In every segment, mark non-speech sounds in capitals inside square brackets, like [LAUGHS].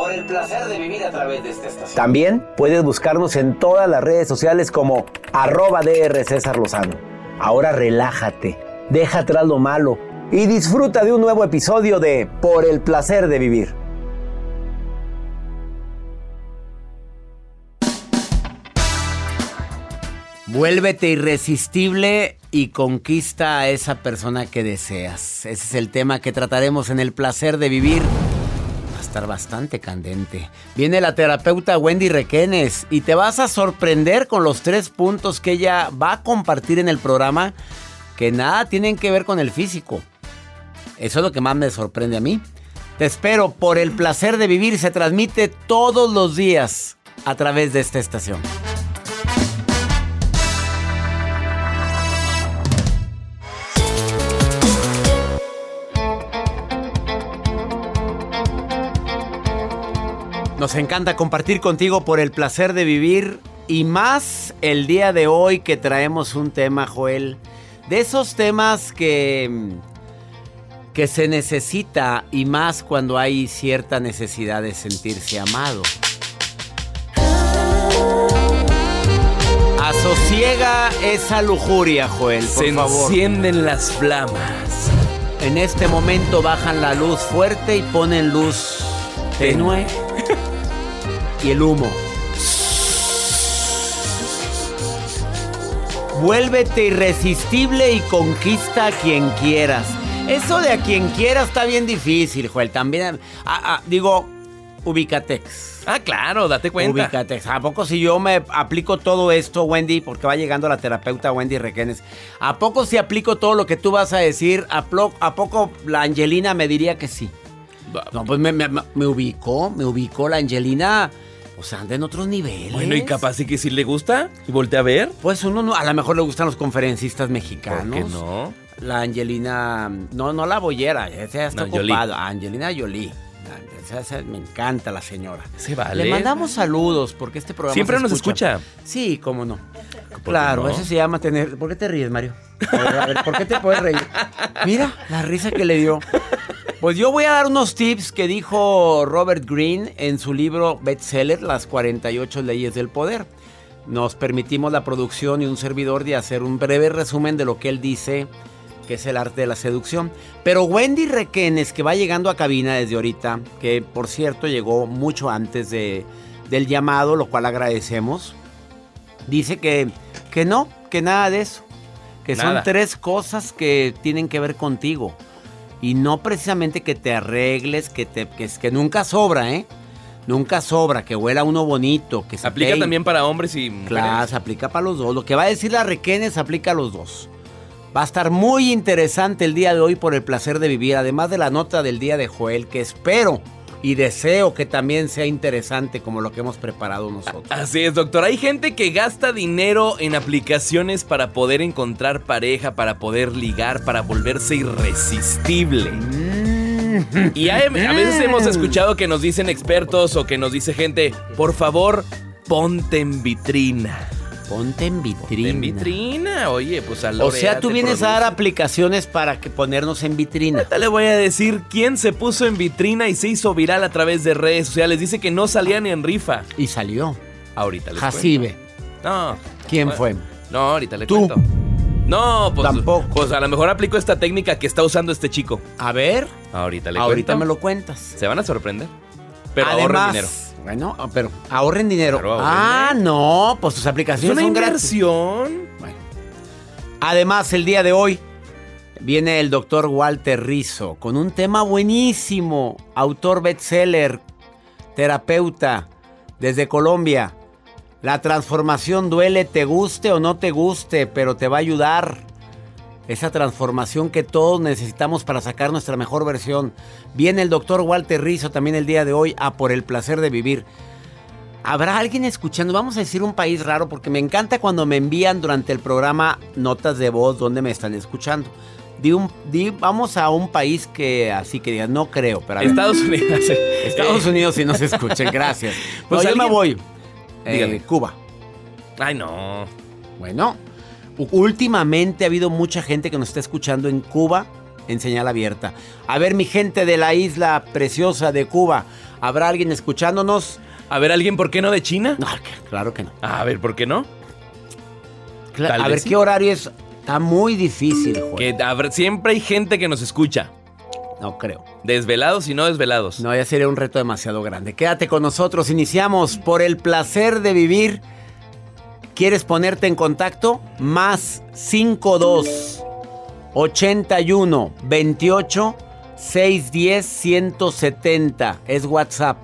Por el placer de vivir a través de esta estación. También puedes buscarnos en todas las redes sociales como arroba DR César Lozano. Ahora relájate, deja atrás lo malo y disfruta de un nuevo episodio de Por el placer de vivir. Vuélvete irresistible y conquista a esa persona que deseas. Ese es el tema que trataremos en el placer de vivir. Estar bastante candente. Viene la terapeuta Wendy Requenes y te vas a sorprender con los tres puntos que ella va a compartir en el programa que nada tienen que ver con el físico. Eso es lo que más me sorprende a mí. Te espero por el placer de vivir. Se transmite todos los días a través de esta estación. Nos encanta compartir contigo por el placer de vivir y más el día de hoy que traemos un tema, Joel, de esos temas que que se necesita y más cuando hay cierta necesidad de sentirse amado. Asosiega esa lujuria, Joel, por Se favor. encienden las flamas. En este momento bajan la luz fuerte y ponen luz tenue y el humo. Vuélvete irresistible y conquista a quien quieras. Eso de a quien quieras está bien difícil, Joel. También, ah, ah, digo, Ubicatex. Ah, claro, date cuenta. Ubicatex. ¿A poco si yo me aplico todo esto, Wendy, porque va llegando la terapeuta Wendy Requenes, ¿a poco si aplico todo lo que tú vas a decir, a, a poco la Angelina me diría que sí? No, pues me, me- me ubicó, me ubicó la Angelina, o sea, anda en otros niveles. Bueno, y capaz y que si le gusta y voltea a ver. Pues uno no, a lo mejor le gustan los conferencistas ¿Por mexicanos. qué no? La Angelina, no, no la bollera, esa está No, ocupada. Angelina Jolie. Esa- esa- me encanta la señora. Se vale. Le mandamos saludos porque este programa Siempre nos escucha. Sí, cómo no. Claro, no? eso se llama tener. ¿Por qué te ríes, Mario? A ver, a ver, ¿por qué te puedes reír? Mira la risa que le dio. Pues yo voy a dar unos tips que dijo Robert Greene en su libro bestseller Las 48 leyes del poder. Nos permitimos la producción y un servidor de hacer un breve resumen de lo que él dice que es el arte de la seducción. Pero Wendy Requenes, que va llegando a cabina desde ahorita, que por cierto llegó mucho antes de, del llamado, lo cual agradecemos, dice que, que no, que nada de eso. Que son tres cosas que tienen que ver contigo. Y no precisamente que te arregles, que, te, que, que nunca sobra, ¿eh? Nunca sobra, que huela uno bonito, que se Aplica también para hombres y mujeres. Claro, se aplica para los dos. Lo que va a decir la Requenes aplica a los dos. Va a estar muy interesante el día de hoy por el placer de vivir, además de la nota del día de Joel, que espero y deseo que también sea interesante como lo que hemos preparado nosotros. Así es, doctor. Hay gente que gasta dinero en aplicaciones para poder encontrar pareja, para poder ligar, para volverse irresistible. Y hay- a veces hemos escuchado que nos dicen expertos o que nos dice gente, por favor, ponte en vitrina. Ponte en vitrina. En vitrina, oye, pues a O sea, tú vienes a dar dar aplicaciones para que ponernos en vitrina. Ahorita le voy a decir quién se puso en vitrina y se hizo viral a través de redes sociales. Dice que no salía ni en rifa. Y salió. Ahorita les Jacibe. cuento. No. ¿Quién Bueno, fue? No, ahorita le Tú. cuento. No, pues, Tampoco. pues a lo mejor aplico esta técnica que está usando este chico. A ver, Ahorita le ahorita cuento. me lo cuentas. Se van a sorprender. Pero Además, ahorren dinero. Bueno, ah, pero ahorren dinero. Claro, ahorren. ah, no, pues sus Es aplicaciones una son gratis. inversión. Bueno. Además, el día de hoy viene el doctor Walter Rizzo con un tema buenísimo. Autor bestseller, terapeuta desde Colombia. La transformación duele, te guste o no te guste, pero te va a ayudar. Esa transformación que todos necesitamos para sacar nuestra mejor versión. Viene el doctor Walter Rizzo también el día de hoy a por el placer de vivir. ¿Habrá alguien escuchando? Vamos a decir un país raro porque me encanta cuando me envían durante el programa notas de voz donde me están escuchando. Di un, di- vamos a un país que así que digan, no creo, pero a ver. Estados Unidos. [LAUGHS] Estados Eh, Unidos si nos escuchen, gracias. [LAUGHS] Pues yo me voy. Eh. Cuba. Ay, no. Bueno, últimamente ha habido mucha gente que nos está escuchando en Cuba en señal abierta. A ver, mi gente de la isla preciosa de Cuba, ¿habrá alguien escuchándonos? A ver, ¿alguien por qué no de China? No, claro que no. A ver, ¿por qué no? Cla- Tal a ver, sí. ¿qué horario es? Está muy difícil, Joel. Que siempre hay gente que nos escucha. No creo. Desvelados y no desvelados. No, ya sería un reto demasiado grande. Quédate con nosotros. Iniciamos por el placer de vivir. ¿Quieres ponerte en contacto? Más 52 81 28 610 170. Es WhatsApp.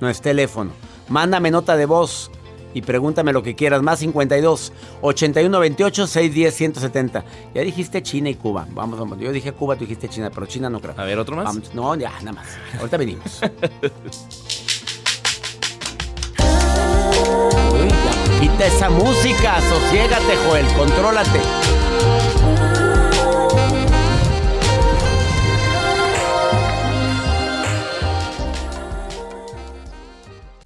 No es teléfono. Mándame nota de voz y pregúntame lo que quieras. Más 52 81 28 610 170. Ya dijiste China y Cuba. Vamos, vamos. Yo dije Cuba, tú dijiste China, pero China no creo. A ver, ¿otro más? Vamos, no, ya, nada más. Ahorita venimos. [LAUGHS] Quita esa música, sosiégate, Joel, contrólate.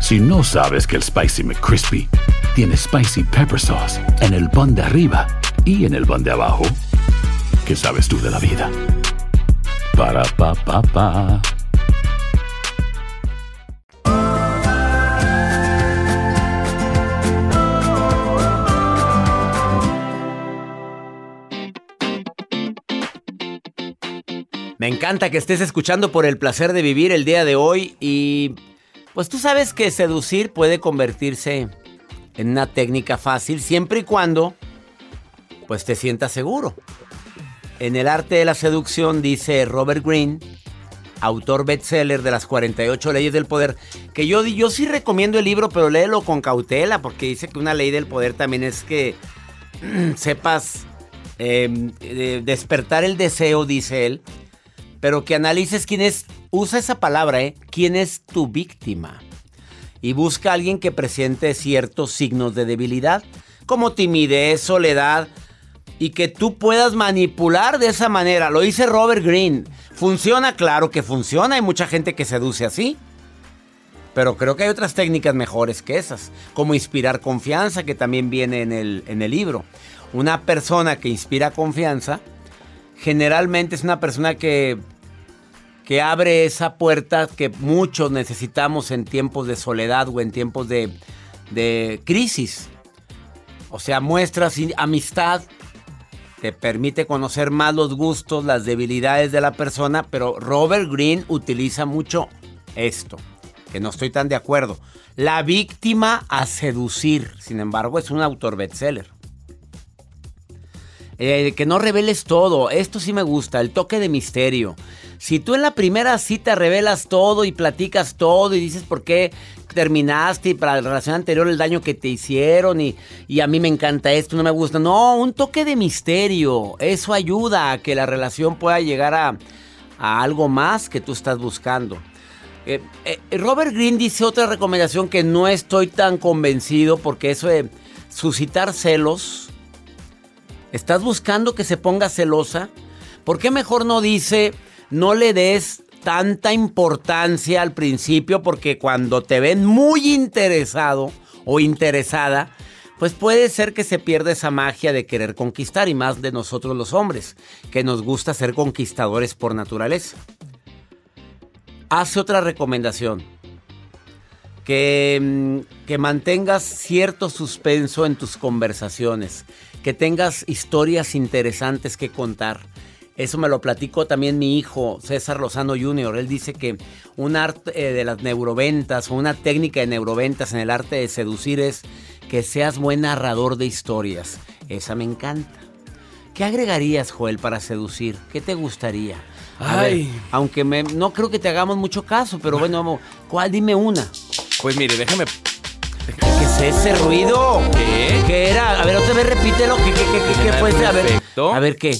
Si no sabes que el Spicy McCrispy tiene Spicy Pepper Sauce en el pan de arriba y en el pan de abajo, ¿qué sabes tú de la vida? Para, pa, pa, pa. Me encanta que estés escuchando por el placer de vivir el día de hoy y pues tú sabes que seducir puede convertirse en una técnica fácil siempre y cuando pues te sientas seguro. En el arte de la seducción dice Robert Greene, autor bestseller de las 48 leyes del poder, que yo, yo sí recomiendo el libro, pero léelo con cautela porque dice que una ley del poder también es que [CLEARS THROAT] sepas eh, despertar el deseo, dice él, pero que analices quién es, usa esa palabra, ¿eh? ¿Quién es tu víctima? Y busca a alguien que presente ciertos signos de debilidad, como timidez, soledad, y que tú puedas manipular de esa manera. Lo dice Robert Greene. ¿Funciona? Claro que funciona. Hay mucha gente que seduce así. Pero creo que hay otras técnicas mejores que esas, como inspirar confianza, que también viene en el, en el libro. Una persona que inspira confianza, generalmente es una persona que, que abre esa puerta que muchos necesitamos en tiempos de soledad o en tiempos de, crisis. O sea, muestras amistad, te permite conocer más los gustos, las debilidades de la persona, pero Robert Greene utiliza mucho esto que no estoy tan de acuerdo. La víctima a seducir, sin embargo, es un autor bestseller. Eh, que no reveles todo, esto sí me gusta, el toque de misterio. Si tú en la primera cita revelas todo y platicas todo y dices por qué terminaste y para la relación anterior el daño que te hicieron y, y, a mí me encanta esto, no me gusta. No, un toque de misterio. Eso ayuda a que la relación pueda llegar a, a algo más que tú estás buscando. Eh, eh, Robert Greene dice otra recomendación que no estoy tan convencido porque eso de suscitar celos. ¿Estás buscando que se ponga celosa? ¿Por qué mejor no dice no le des tanta importancia al principio? Porque cuando te ven muy interesado o interesada, pues puede ser que se pierda esa magia de querer conquistar y más de nosotros los hombres, que nos gusta ser conquistadores por naturaleza hace otra recomendación. Que, mm, que, mantengas cierto suspenso en tus conversaciones, que tengas historias interesantes que contar. Eso me lo platicó también mi hijo César Lozano Jr. Él dice que un arte eh, de las neuroventas o una técnica de neuroventas en el arte de seducir es que seas buen narrador de historias. Esa me encanta. ¿Qué agregarías, Joel, para seducir? ¿Qué te gustaría? Ay. aunque no creo que te hagamos mucho caso, pero bueno, vamos. ¿Cuál? Dime una. Pues mire, déjame. ¿Qué es ese ruido? ¿Qué? ¿Qué era? A ver, otra vez repítelo. ¿Qué, qué, qué, qué fue ese? A ver. A ver, ¿qué?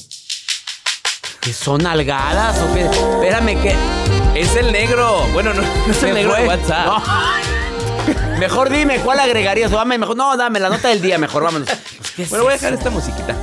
¿Qué son algadas o qué? Espérame, ¿qué? Es el negro. Bueno, no, es el negro de WhatsApp. Mejor dime, ¿cuál agregarías? dame, mejor, no, dame la nota del día, mejor, vámonos. [LAUGHS] Pues, bueno, voy a dejar esta musiquita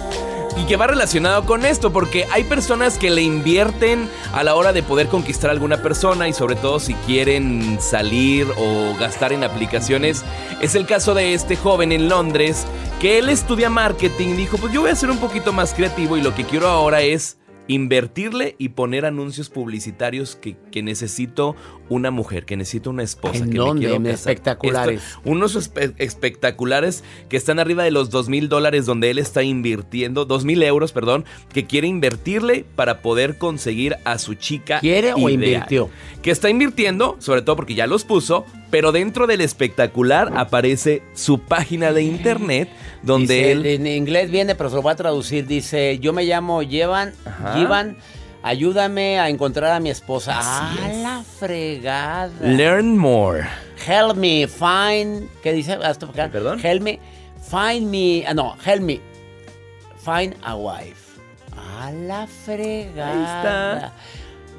y que va relacionado con esto, porque hay personas que le invierten a la hora de poder conquistar a alguna persona y sobre todo si quieren salir o gastar en aplicaciones. Es el caso de este joven en Londres que él estudia marketing, dijo, pues yo voy a ser un poquito más creativo y lo que quiero ahora es invertirle y poner anuncios publicitarios que, que necesito una mujer, que necesito una esposa. ¿En que dónde? Me espectaculares. unos espectaculares que están arriba de los dos mil dólares donde él está invirtiendo, dos mil euros, perdón, que quiere invertirle para poder conseguir a su chica. ¿Quiere o invirtió? Que está invirtiendo, sobre todo porque ya los puso, pero dentro del espectacular aparece su página de internet donde él... En inglés viene, pero se lo voy a traducir. Dice, yo me llamo Llevan, Llevan Ayúdame a encontrar a mi esposa. ¡A la fregada! Learn more. Help me find. ¿Qué dice? Perdón. Help me find me. Ah, no, help me find a wife. A la fregada. Ahí está.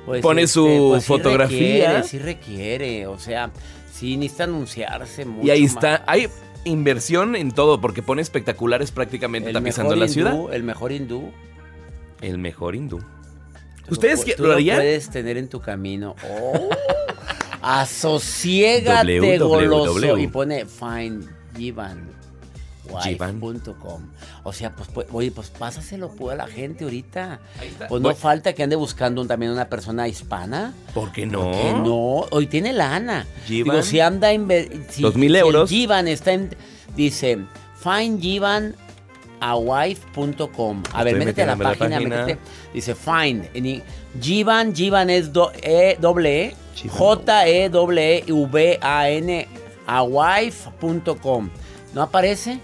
Pues Pone este, su pues fotografía. Sí requiere, O sea, sí necesita anunciarse mucho. Y ahí está. Hay inversión en todo porque pone espectaculares prácticamente tapizando la ciudad. El mejor hindú. El mejor hindú. ¿Ustedes qué lo puedes tener en tu camino. Oh, [LAUGHS] asociégate goloso y pone find O sea, pues, pues, oye, pues pásaselo pues, a la gente ahorita. Pues no falta que ande buscando también una persona hispana. ¿Por qué no? no? Hoy tiene lana. Digo, si anda en... Si, Dos mil euros. está en... Dice, find Jivan awife.com. A ver, métete a la página, Métete, dice find. En Jivan, Jivan es E W E J E W E V A N awife.com. ¿No aparece?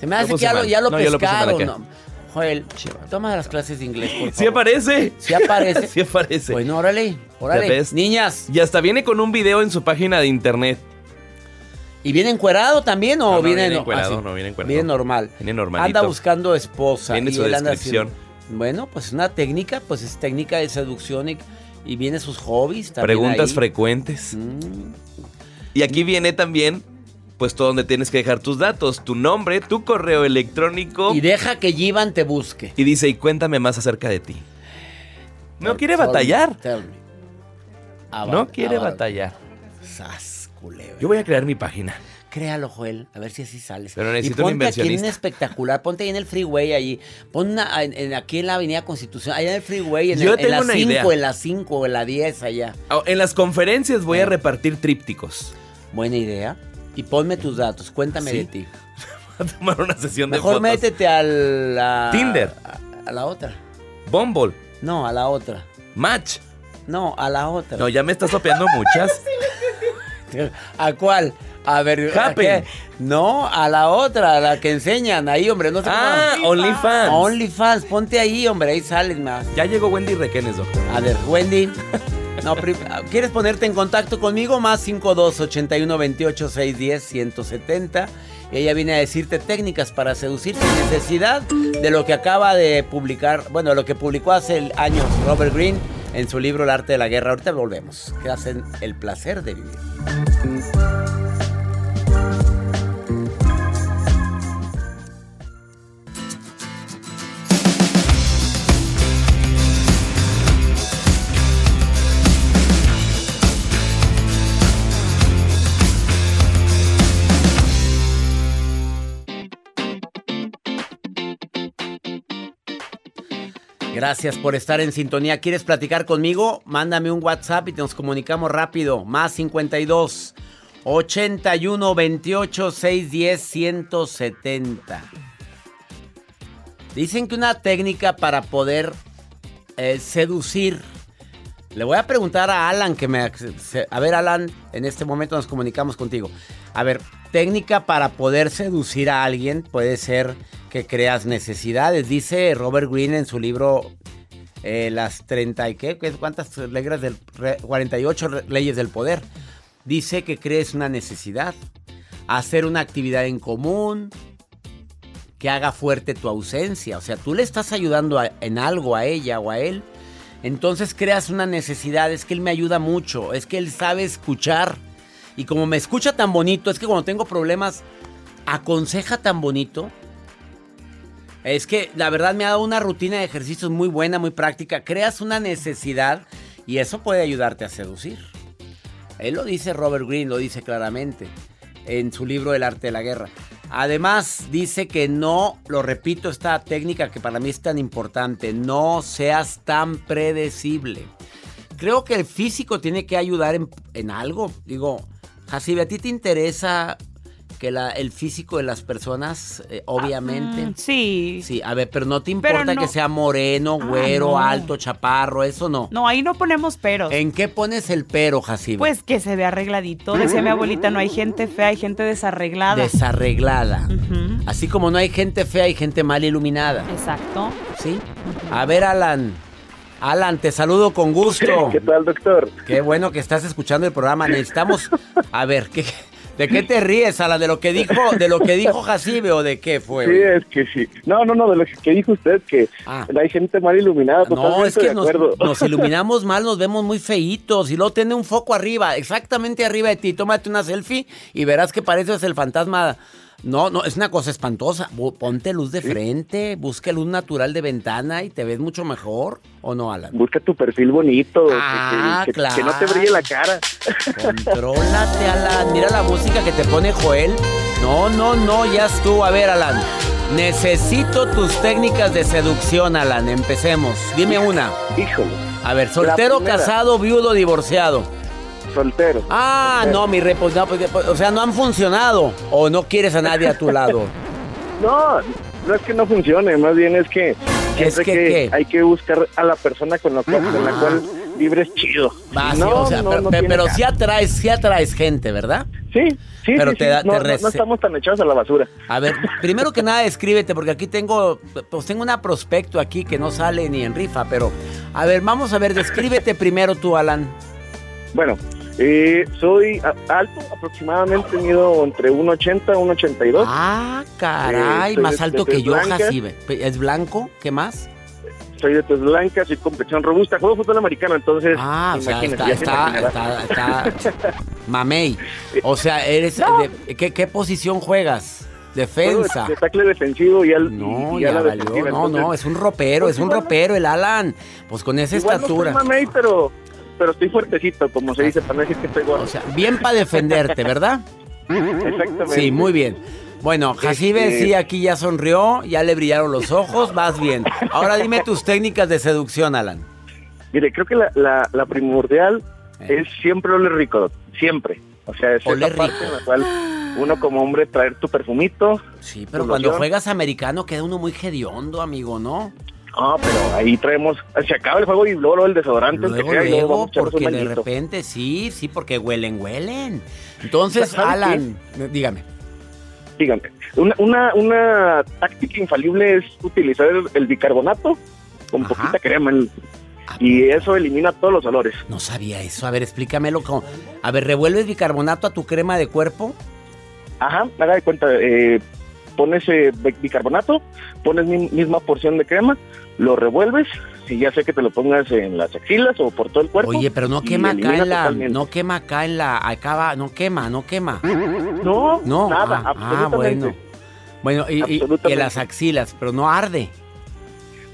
Se me hace que ya lo, ya lo pescaron. No. Joel, toma las clases de inglés, por [LAUGHS] favor. Sí aparece. Sí aparece. [LAUGHS] sí aparece. Bueno, órale, órale. Niñas. Y hasta viene con un video en su página de internet. ¿Y viene encuerado también o no, viene, viene encuerado? no, viene encuerado. Viene normal. Viene normal. Anda buscando esposa. Viene su descripción. bueno, pues una técnica, pues es técnica de seducción y, y viene sus hobbies también Preguntas frecuentes. Mm. Y aquí viene también, pues todo donde tienes que dejar tus datos, tu nombre, tu correo electrónico. Y deja que Jivan te busque. Y dice, y cuéntame más acerca de ti. No quiere batallar. No quiere batallar. Sas, culebra. Yo voy a crear mi página. Créalo, Joel, a ver si así sales. Pero y necesito un ponte aquí en un espectacular, ponte ahí en el freeway allí. Pon una- en- en- aquí en la Avenida Constitución, allá en el freeway, en, Yo el- en tengo la una 5, idea. en la 5, en la 10 allá. Oh, En las conferencias voy a repartir trípticos. Buena idea. Y ponme tus datos, cuéntame Sí. de ti. [LAUGHS] Voy a tomar una sesión de Mejor fotos. métete a la... Tinder. A, a la otra. Bumble. No, a la otra. Match. No, a la otra. No, ya me estás sopeando muchas. [LAUGHS] ¿A cuál? A ver, ¿a Happen. qué? No, a la otra, a la que enseñan ahí, hombre. No sé Ah, OnlyFans. OnlyFans, ponte ahí, hombre, ahí sales más. Ya llegó Wendy Requenes, doctor. A ver, Wendy. [LAUGHS] No, ¿Quieres ponerte en contacto conmigo? Más 52 81 28 610 170. Y ella viene a decirte técnicas para seducir sin necesidad de lo que acaba de publicar, bueno, lo que publicó hace años Robert Greene en su libro El arte de la guerra. Ahorita volvemos. Que hacen el placer de vivir. Gracias por estar en sintonía. ¿Quieres platicar conmigo? Mándame un WhatsApp y nos comunicamos rápido. Más 52 81 28 610 170. Dicen que una técnica para poder eh, seducir. Le voy a preguntar a Alan que me... A ver, Alan, en este momento nos comunicamos contigo. A ver, técnica para poder seducir a alguien puede ser que creas necesidades. Dice Robert Greene en su libro eh, Las 30 y qué, ¿Qué- ¿cuántas del... re- 48 re- leyes del poder? Dice que crees una necesidad. Hacer una actividad en común, que haga fuerte tu ausencia. O sea, tú le estás ayudando en algo a ella o a él. Entonces creas una necesidad. Es que él me ayuda mucho. Es que él sabe escuchar. Y como me escucha tan bonito, es que cuando tengo problemas, aconseja tan bonito. Es que la verdad me ha dado una rutina de ejercicios muy buena, muy práctica. Creas una necesidad y eso puede ayudarte a seducir. Él lo dice Robert Greene, lo dice claramente en su libro El arte de la guerra. Además, dice que no, lo repito, esta técnica que para mí es tan importante, no seas tan predecible. Creo que el físico tiene que ayudar en, en algo. Digo, Jacibe, ¿a ti te interesa que la- el físico de las personas, eh, obviamente? Mm, sí. Sí, a ver, pero no te importa no- que sea moreno, Ah, güero, no. alto, chaparro, eso no. No, ahí no ponemos peros. ¿En qué pones el pero, Jacibe? Pues que se vea arregladito. Decía mi abuelita, no hay gente fea, hay gente desarreglada. Desarreglada. Así como no hay gente fea, hay gente mal iluminada. Exacto. ¿Sí? A ver, Alan. Alan, te saludo con gusto. ¿Qué tal, doctor? Qué bueno que estás escuchando el programa. Necesitamos. A ver, ¿qué, ¿de qué te ríes, Alan? ¿De lo que dijo, de lo que dijo Jacibe o de qué fue? Sí, es que sí. No, no, no, de lo que dijo usted, que Ah. hay gente mal iluminada, No, es que de nos, nos [LAUGHS] iluminamos mal, nos vemos muy feitos y luego tiene un foco arriba, exactamente arriba de ti. Tómate una selfie y verás que pareces el fantasma. No, no, es una cosa espantosa. Ponte luz de frente, busca luz natural de ventana y te ves mucho mejor, ¿o no, Alan? Busca tu perfil bonito, que- Ah, que, que- claro. que no te brille la cara. Contrólate, Alan. Mira la música que te pone Joel. No, no, no, ya estuvo. A ver, Alan. Necesito tus técnicas de seducción, Alan. Empecemos. Dime una. Híjole, A ver, soltero, casado, viudo, divorciado. Soltero. Ah, Soltero. no, mi repo, no, pues, o sea, no han funcionado. O no quieres a nadie a tu lado. [LAUGHS] No, no es que no funcione, más bien es que, Es que, hay que buscar a la persona con la cual, con la cual vibres chido. Va, sí, no, o sea, no, pero, no pero, pero sí atraes, sí atraes gente, ¿verdad? Sí, sí, pero sí, te sí. da- no, te no- rece- no estamos tan echados a la basura. A ver, primero que nada, escríbete, porque aquí tengo, pues tengo una prospecto aquí que no sale ni en rifa, pero, a ver, vamos a ver, descríbete primero tú, Alan. Bueno, eh, soy alto, aproximadamente mido entre 1,80 y 1,82. Ah, caray, Eh, más alto de que yo. Jacibe. ¿Es blanco? ¿Qué más? Soy de tez blanca, soy complexión robusta. Juego fútbol americano, entonces. Ah, o sea, está, está, [LAUGHS] está, está, mamey. O sea, eres, de- ¿qué, qué posición juegas? Defensa. De defensivo y al No, y ya la valió. No, entonces, no, es un ropero, pues es un igual ropero el Alan. Pues con esa igual estatura. No soy mamey, pero, pero estoy fuertecito, como se dice, para no decir que estoy gordo. O sea, bien para defenderte, ¿verdad? Exactamente. Sí, muy bien. Bueno, Jacibe Este- sí aquí ya sonrió, ya le brillaron los ojos, vas bien. Ahora dime tus técnicas de seducción, Alan. Mire, creo que la, la, la primordial Eh. es siempre oler rico, siempre. O sea, es Oler esa parte rico. en la cual uno como hombre traer tu perfumito. Sí, pero cuando loción. juegas americano queda uno muy hediondo, amigo, ¿no? Ah, pero ahí traemos, se acaba el juego y luego, luego el desodorante. Luego, sea, luego vamos porque de repente, sí, sí, porque huelen, huelen. Entonces. Alan, dígame. Dígame, una, una, una táctica infalible es utilizar el, el bicarbonato con Ajá. poquita crema en- ¿A y eso elimina todos los olores. No sabía eso. A ver, explícamelo. Como... A ver, ¿revuelves bicarbonato a tu crema de cuerpo? Ajá, haga de cuenta, eh, pones eh, bi- bicarbonato, pones mi- misma porción de crema, lo revuelves y ya sé que te lo pongas en las axilas o por todo el cuerpo. Oye, pero no quema acá en la. totalmente. No quema acá en la. Acá va, no quema, no quema. No, No. nada, ah, ah, absolutamente. bueno. Bueno, y, y- en las axilas, pero no arde.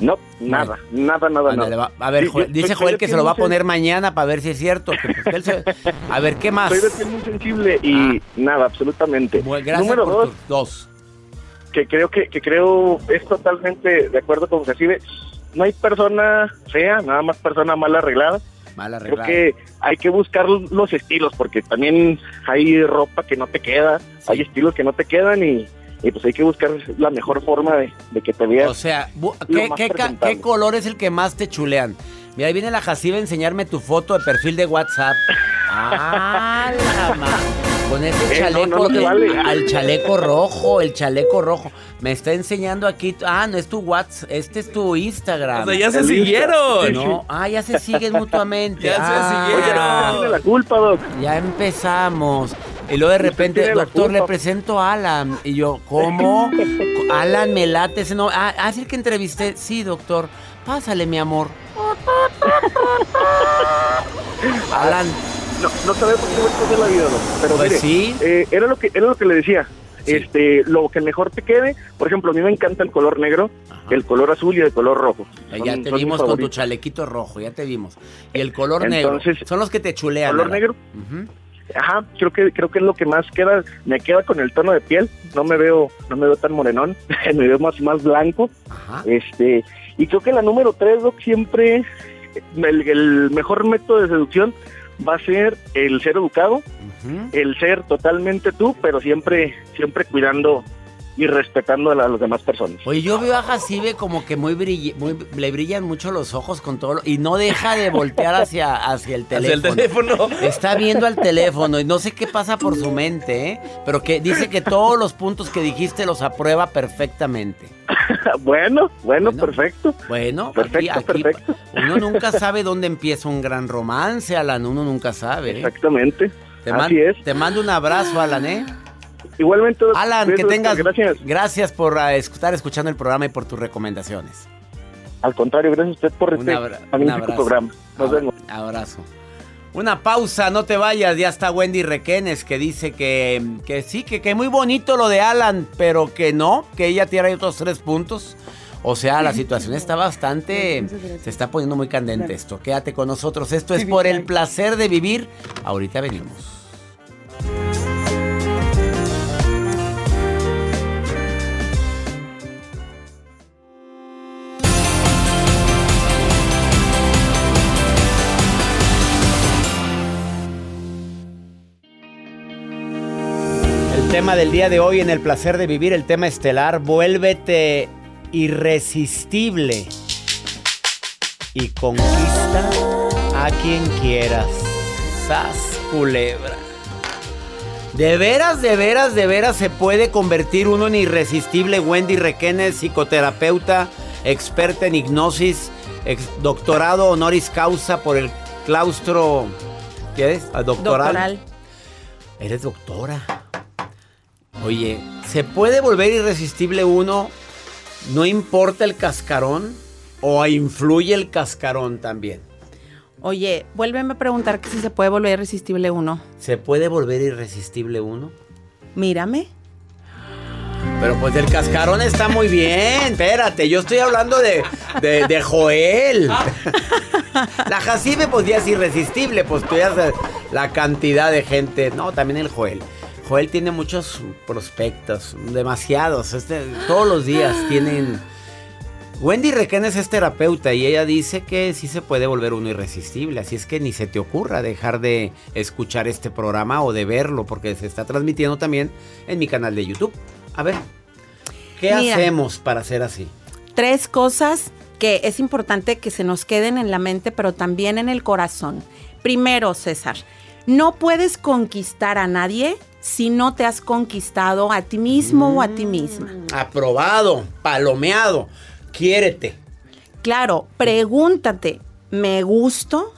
No, nada, nada, nada, nada. va. A ver, Joel- dice Joel que se lo va a poner mañana para ver si es cierto. pues, él se- A ver, ¿qué más? Soy de piel muy sensible y nada, absolutamente. Bueno, gracias Número por dos, dos. Que creo que, que creo es totalmente de acuerdo con Jacibe. No hay persona fea, nada más persona mal arreglada. Mal Creo arreglado. que hay que buscar los estilos porque también hay ropa que no te queda, hay estilos que no te quedan y, y pues hay que buscar la mejor forma de, de que te veas. O sea, ¿qué, qué qué color es el que más te chulean? Mira, ahí viene la Jaciba a enseñarme tu foto de perfil de WhatsApp. [LAUGHS] ¡Ah, la ma- Con ese Eh, chaleco, no, no te el- vale. al chaleco rojo, el chaleco rojo. Me está enseñando aquí. Ah, no es tu WhatsApp, este es tu Instagram. O sea, ya se El siguieron. No, ah, ya se siguen mutuamente. [LAUGHS] Ya se Ah, siguieron. Tiene la culpa, Doc. Ya empezamos. Y luego de repente, doctor, le presento a Alan. Y yo, ¿cómo? [LAUGHS] Alan me late ese no. Ah, ¿ah, es el que entrevisté. Sí, doctor. Pásale, mi amor. [LAUGHS] Alan, No, no sabes por qué vueltas de la vida, Doc. Pero Pues mire, sí. eh, era lo que era lo que le decía. Sí. Este, lo que mejor te quede, por ejemplo, a mí me encanta el color negro, Ajá. el color azul y el color rojo. ya Son- te vimos con tu chalequito rojo, ya te vimos. Y el color Entonces, negro. Son los que te chulean. color negro. Ajá, creo que creo que es lo que más queda, me queda con el tono de piel, no me veo no me veo tan morenón, [LAUGHS] me veo más más blanco. Ajá. Este, y creo que la número tres, Doc, siempre el, el mejor método de seducción va a ser el ser educado, el ser totalmente tú, pero siempre siempre cuidando y respetando a, la- a las demás personas. Oye, yo veo a Jacibe como que muy, brill- muy le brillan mucho los ojos con todo lo- y no deja de voltear hacia, hacia el Hacia teléfono. el teléfono. Está viendo al teléfono y no sé qué pasa por su mente, ¿eh? Pero que dice que todos los puntos que dijiste los aprueba perfectamente. [LAUGHS] bueno, bueno, Bueno. perfecto. Bueno, Perfecto, aquí, aquí perfecto. uno nunca sabe dónde empieza un gran romance, Alan, uno nunca sabe. ¿eh? Exactamente. Te, Así es. te mando un abrazo, Alan, ¿eh? Igualmente, Alan, que tengas... gracias. Gracias por ah, estar escuchando el programa y por tus recomendaciones. Al contrario, gracias a usted por este abra- magnífico programa. Nos vemos. Abrazo. Una pausa, no te vayas. Ya está Wendy Requenes que dice que, que sí, que, que muy bonito lo de Alan, pero que no, que ella tiene otros tres puntos. O sea, la situación está bastante. Se está poniendo muy candente esto. Quédate con nosotros. Esto es por el placer de vivir. Ahorita venimos. Tema del día de hoy en el placer de vivir, el tema estelar, vuélvete irresistible y conquista a quien quieras. Sas culebra. De veras, de veras, de veras se puede convertir uno en irresistible. Wendy Requenes, psicoterapeuta, experta en hipnosis, ex- doctorado honoris causa por el claustro. ¿Qué es? Doctoral. Doctoral. Eres doctora. Oye, ¿se puede volver irresistible uno? ¿No importa el cascarón? ¿O influye el cascarón también? Oye, vuélveme a preguntar que si se puede volver irresistible uno. ¿Se puede volver irresistible uno? Mírame. Pero pues el cascarón está muy bien. Espérate, yo estoy hablando de, de, de Joel. La Jacibe, pues ya es irresistible, pues tú ya sabes la cantidad de gente. No, también el Joel. Joel tiene muchos prospectos, demasiados. Este, todos los días tienen. Wendy Requenes es terapeuta y ella dice que sí se puede volver uno irresistible, así es que ni se te ocurra dejar de escuchar este programa o de verlo porque se está transmitiendo también en mi canal de YouTube. A ver, ¿qué Mira. hacemos para ser así? Tres cosas que es importante que se nos queden en la mente, pero también en el corazón. Primero, César, no puedes conquistar a nadie si no te has conquistado a ti mismo o a ti misma. Aprobado, palomeado, quiérete. Claro, pregúntate, ¿me gusto?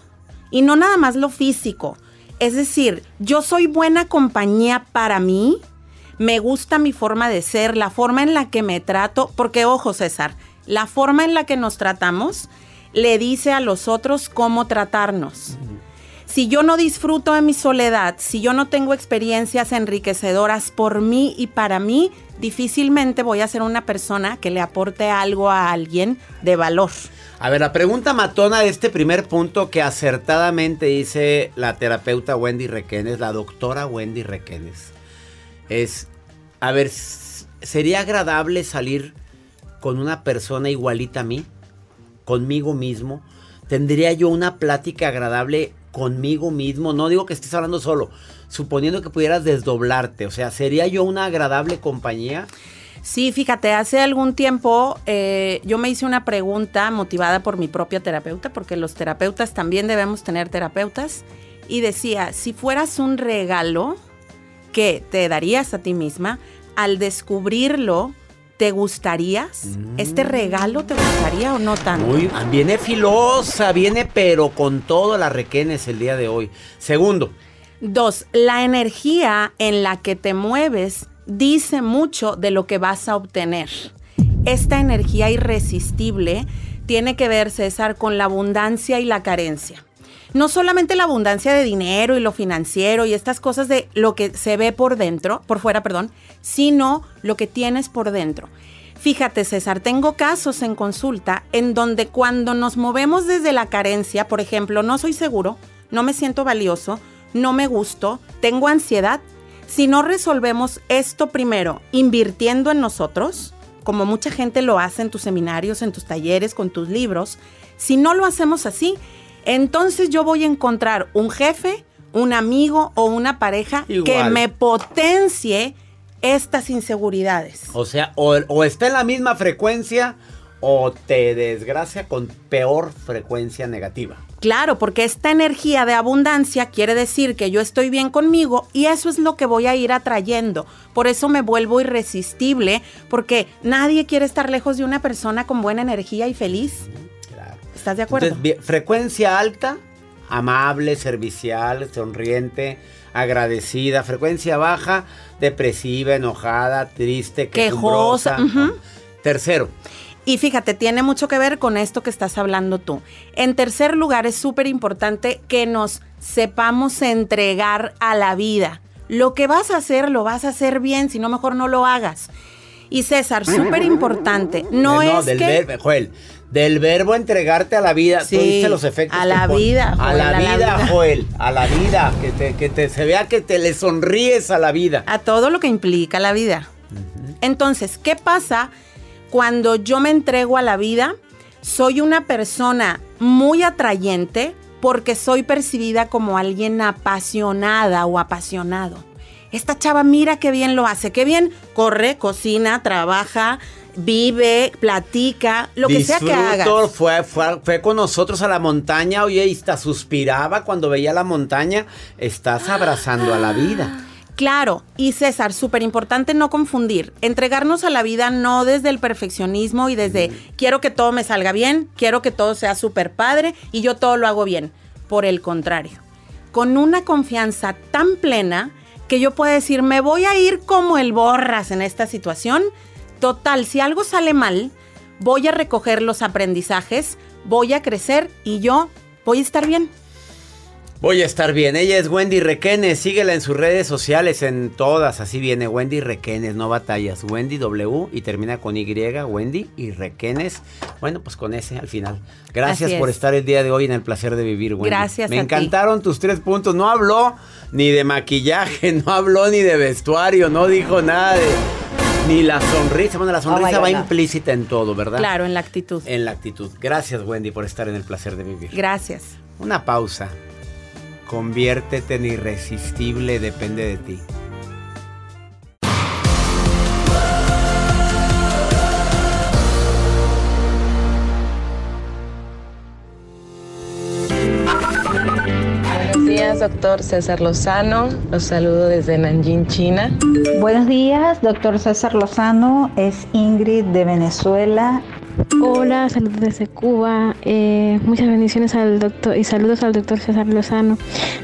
Y no nada más lo físico. Es decir, yo soy buena compañía para mí, me gusta mi forma de ser, la forma en la que me trato, porque ojo César, la forma en la que nos tratamos le dice a los otros cómo tratarnos. Si yo no disfruto de mi soledad, si yo no tengo experiencias enriquecedoras por mí y para mí, difícilmente voy a ser una persona que le aporte algo a alguien de valor. A ver, la pregunta matona de este primer punto que acertadamente dice la terapeuta Wendy Requenes, la doctora Wendy Requenes, es, a ver, ¿sería agradable salir con una persona igualita a mí? ¿Conmigo mismo? ¿Tendría yo una plática agradable conmigo mismo? No digo que estés hablando solo, suponiendo que pudieras desdoblarte, o sea, ¿sería yo una agradable compañía? Sí, fíjate, hace algún tiempo eh, yo me hice una pregunta motivada por mi propia terapeuta, porque los terapeutas también debemos tener terapeutas, y decía, si fueras un regalo que te darías a ti misma, al descubrirlo, ¿te gustarías? ¿Este regalo te gustaría o no tanto? Muy, viene filosa, viene pero con todo la Requenes el día de hoy. Segundo, Dos, la energía en la que te mueves dice mucho de lo que vas a obtener. Esta energía irresistible tiene que ver, César, con la abundancia y la carencia. No solamente la abundancia de dinero y lo financiero y estas cosas de lo que se ve por dentro, por fuera, perdón, sino lo que tienes por dentro. Fíjate, César, tengo casos en consulta en donde cuando nos movemos desde la carencia, por ejemplo, no soy seguro, no me siento valioso, no me gusto, tengo ansiedad, si no resolvemos esto primero invirtiendo en nosotros, como mucha gente lo hace en tus seminarios, en tus talleres, con tus libros, si no lo hacemos así, entonces yo voy a encontrar un jefe, un amigo o una pareja que me potencie estas inseguridades. o sea, o, o está en la misma frecuencia o te desgracia con peor frecuencia negativa. Claro, porque esta energía de abundancia quiere decir que yo estoy bien conmigo y eso es lo que voy a ir atrayendo. Por eso me vuelvo irresistible, porque nadie quiere estar lejos de una persona con buena energía y feliz. ¿Estás de acuerdo? Entonces, bien, frecuencia alta, amable, servicial, sonriente, agradecida. Frecuencia baja, depresiva, enojada, triste, Quejosa. Tercero, Y fíjate, tiene mucho que ver con esto que estás hablando tú. En tercer lugar, es súper importante que nos sepamos entregar a la vida. Lo que vas a hacer, lo vas a hacer bien, si no, mejor no lo hagas. Y César, [LAUGHS] súper importante, no, Eh, es del que... verbo, Joel, del verbo entregarte a la vida. Sí, ¿Tú viste los efectos? a la vida, A Joel, la a la vida, vida. Joel. A la vida. Que te, que te se vea que te le sonríes a la vida. a todo lo que implica la vida. Entonces, ¿qué pasa cuando yo me entrego a la vida? Soy una persona muy atrayente porque soy percibida como alguien apasionada o apasionado. Esta chava mira qué bien lo hace, qué bien corre, cocina, trabaja, vive, platica, lo que sea que haga. Disfruto, Fue, fue, fue con nosotros a la montaña, oye, y hasta suspiraba cuando veía la montaña. Estás abrazando a la vida. Claro, y César, súper importante no confundir, entregarnos a la vida no desde el perfeccionismo y desde quiero que todo me salga bien, quiero que todo sea súper padre y yo todo lo hago bien. Por el contrario, con una confianza tan plena que yo puedo decir, me voy a ir como el borras en esta situación. Total, si algo sale mal, voy a recoger los aprendizajes, voy a crecer y yo voy a estar bien. Voy a estar bien. Ella es Wendy Requenes. Síguela en sus redes sociales, en todas. Así viene Wendy Requenes, no batallas. Wendy W y termina con Y. Wendy y Requenes. Bueno, pues con ese al final. Gracias por es. estar el día de hoy en el placer de vivir, Wendy. Gracias Me a ti. encantaron tus tres puntos. No habló ni de maquillaje, [LAUGHS] no habló ni de vestuario, no dijo nada de. Ni la sonrisa. Bueno, la sonrisa Oh my va God, implícita en todo, ¿verdad? Claro, en la actitud. En la actitud. Gracias, Wendy, por estar en el placer de vivir. Gracias. Una pausa. Conviértete en irresistible, depende de ti. Días, doctor César Lozano. Los saludo desde Nanjing, China. Buenos días, doctor César Lozano. Es Ingrid de Venezuela. Hola, saludos desde Cuba. Eh, muchas bendiciones al doctor y saludos al doctor César Lozano.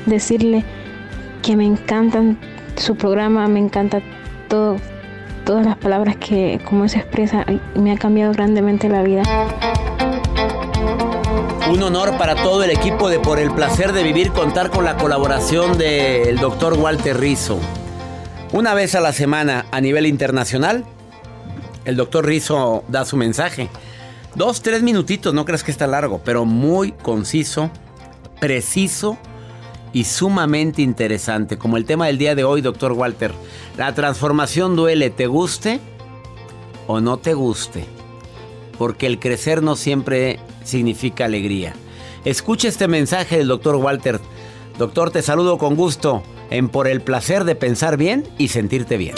Decirle que me encantan su programa, me encanta todo, todas las palabras que como se expresa, y me ha cambiado grandemente la vida. Un honor para todo el equipo de Por el placer de vivir contar con la colaboración del doctor Walter Rizzo. Una vez a la semana a nivel internacional, el doctor Rizzo da su mensaje. Dos, tres minutitos, no creas que está largo, pero muy conciso, preciso y sumamente interesante. Como el tema del día de hoy, doctor Walter. La transformación duele, ¿te guste o no te guste? Porque el crecer no siempre significa alegría. Escucha este mensaje del doctor Walter. Doctor, te saludo con gusto en Por el placer de pensar bien y sentirte bien.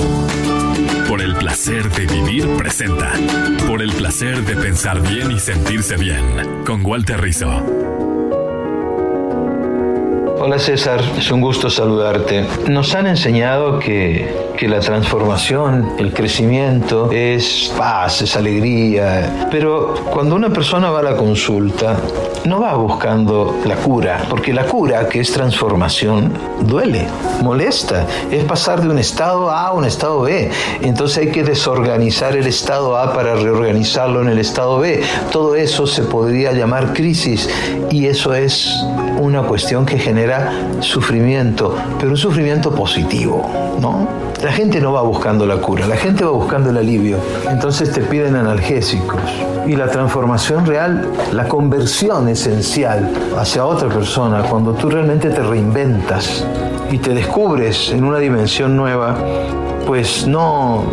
Por el placer de vivir presenta. Por el placer de pensar bien y sentirse bien. Con Walter Rizzo. Hola César, es un gusto saludarte. Nos han enseñado que, que la transformación, el crecimiento es paz, es alegría, pero cuando una persona va a la consulta, no va buscando la cura, porque la cura, que es transformación, duele, molesta, es pasar de un estado A a un estado B. Entonces hay que desorganizar el estado A para reorganizarlo en el estado B. Todo eso se podría llamar crisis y eso es una cuestión que genera sufrimiento, pero un sufrimiento positivo, ¿no? La gente no va buscando la cura, la gente va buscando el alivio. Entonces te piden analgésicos. Y la transformación real, la conversión esencial hacia otra persona, cuando tú realmente te reinventas y te descubres en una dimensión nueva, pues no,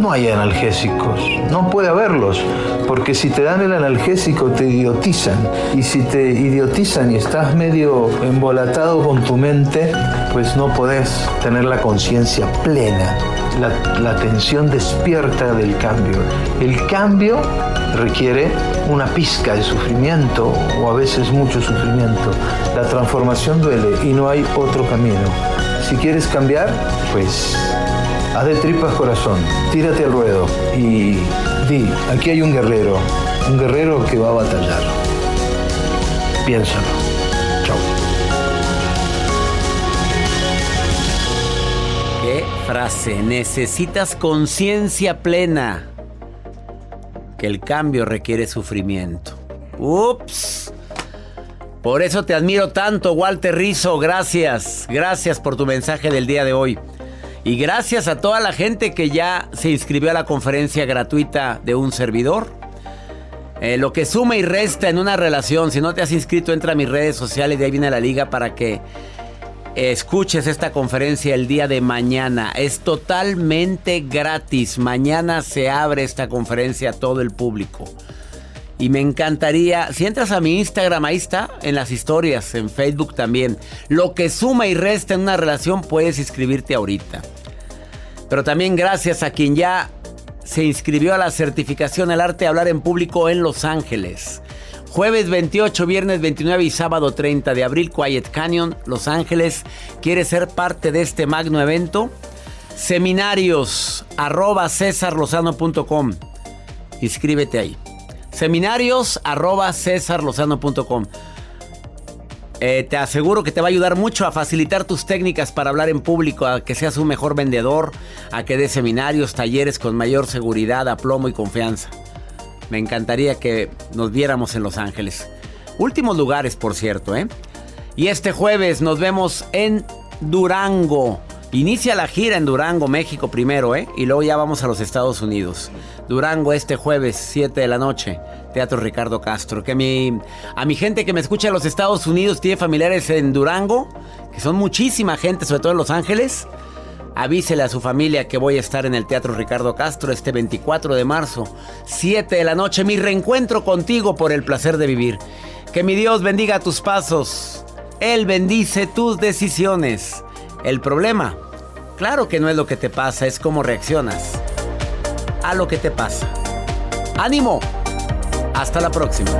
no hay analgésicos, no puede haberlos, porque si te dan el analgésico te idiotizan, y si te idiotizan y estás medio embolatado con tu mente, pues no podés tener la conciencia plena, la, la atención despierta del cambio. El cambio requiere una pizca de sufrimiento o a veces mucho sufrimiento. La transformación duele y no hay otro camino. Si quieres cambiar, pues haz de tripas corazón, tírate al ruedo y di, aquí hay un guerrero, un guerrero que va a batallar. Piénsalo. Chao. ¿Qué frase? Necesitas conciencia plena. Que el cambio requiere sufrimiento. Ups. Por eso te admiro tanto, Walter Rizzo. Gracias. Gracias por tu mensaje del día de hoy. Y gracias a toda la gente que ya se inscribió a la conferencia gratuita de un servidor. Eh, lo que suma y resta en una relación. Si no te has inscrito, entra a mis redes sociales. De ahí viene la liga para que escuches esta conferencia el día de mañana. Es totalmente gratis. Mañana se abre esta conferencia a todo el público. Y me encantaría, si entras a mi Instagram, ahí está, en las historias, en Facebook también. Lo que suma y resta en una relación, puedes inscribirte ahorita. Pero también gracias a quien ya se inscribió a la certificación El arte de hablar en público en Los Ángeles. Jueves 28, viernes 29 y sábado 30 de abril, Quiet Canyon, Los Ángeles. ¿Quieres ser parte de este magno evento? Seminarios arroba cesarlozano.com. Inscríbete ahí. Seminarios arroba cesarlozano.com. Eh, te aseguro que te va a ayudar mucho a facilitar tus técnicas para hablar en público, a que seas un mejor vendedor, a que des seminarios, talleres con mayor seguridad, aplomo y confianza. Me encantaría que nos viéramos en Los Ángeles. Últimos lugares, por cierto, ¿eh? Y este jueves nos vemos en Durango. Inicia la gira en Durango, México primero, ¿eh? Y luego ya vamos a los Estados Unidos. Durango este jueves, 7 de la noche. Teatro Ricardo Castro. Que a mi gente que me escucha en los Estados Unidos tiene familiares en Durango, que son muchísima gente, sobre todo en Los Ángeles. Avísele a su familia que voy a estar en el Teatro Ricardo Castro este 24 de marzo, 7 de la noche. Mi reencuentro contigo por el placer de vivir. Que mi Dios bendiga tus pasos. Él bendice tus decisiones. El problema, claro que no es lo que te pasa, es cómo reaccionas a lo que te pasa. ¡Ánimo! Hasta la próxima.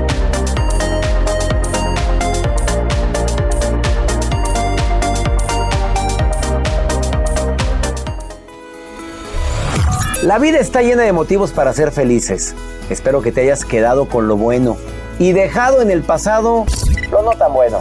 La vida está llena de motivos para ser felices. Espero que te hayas quedado con lo bueno y dejado en el pasado lo no tan bueno.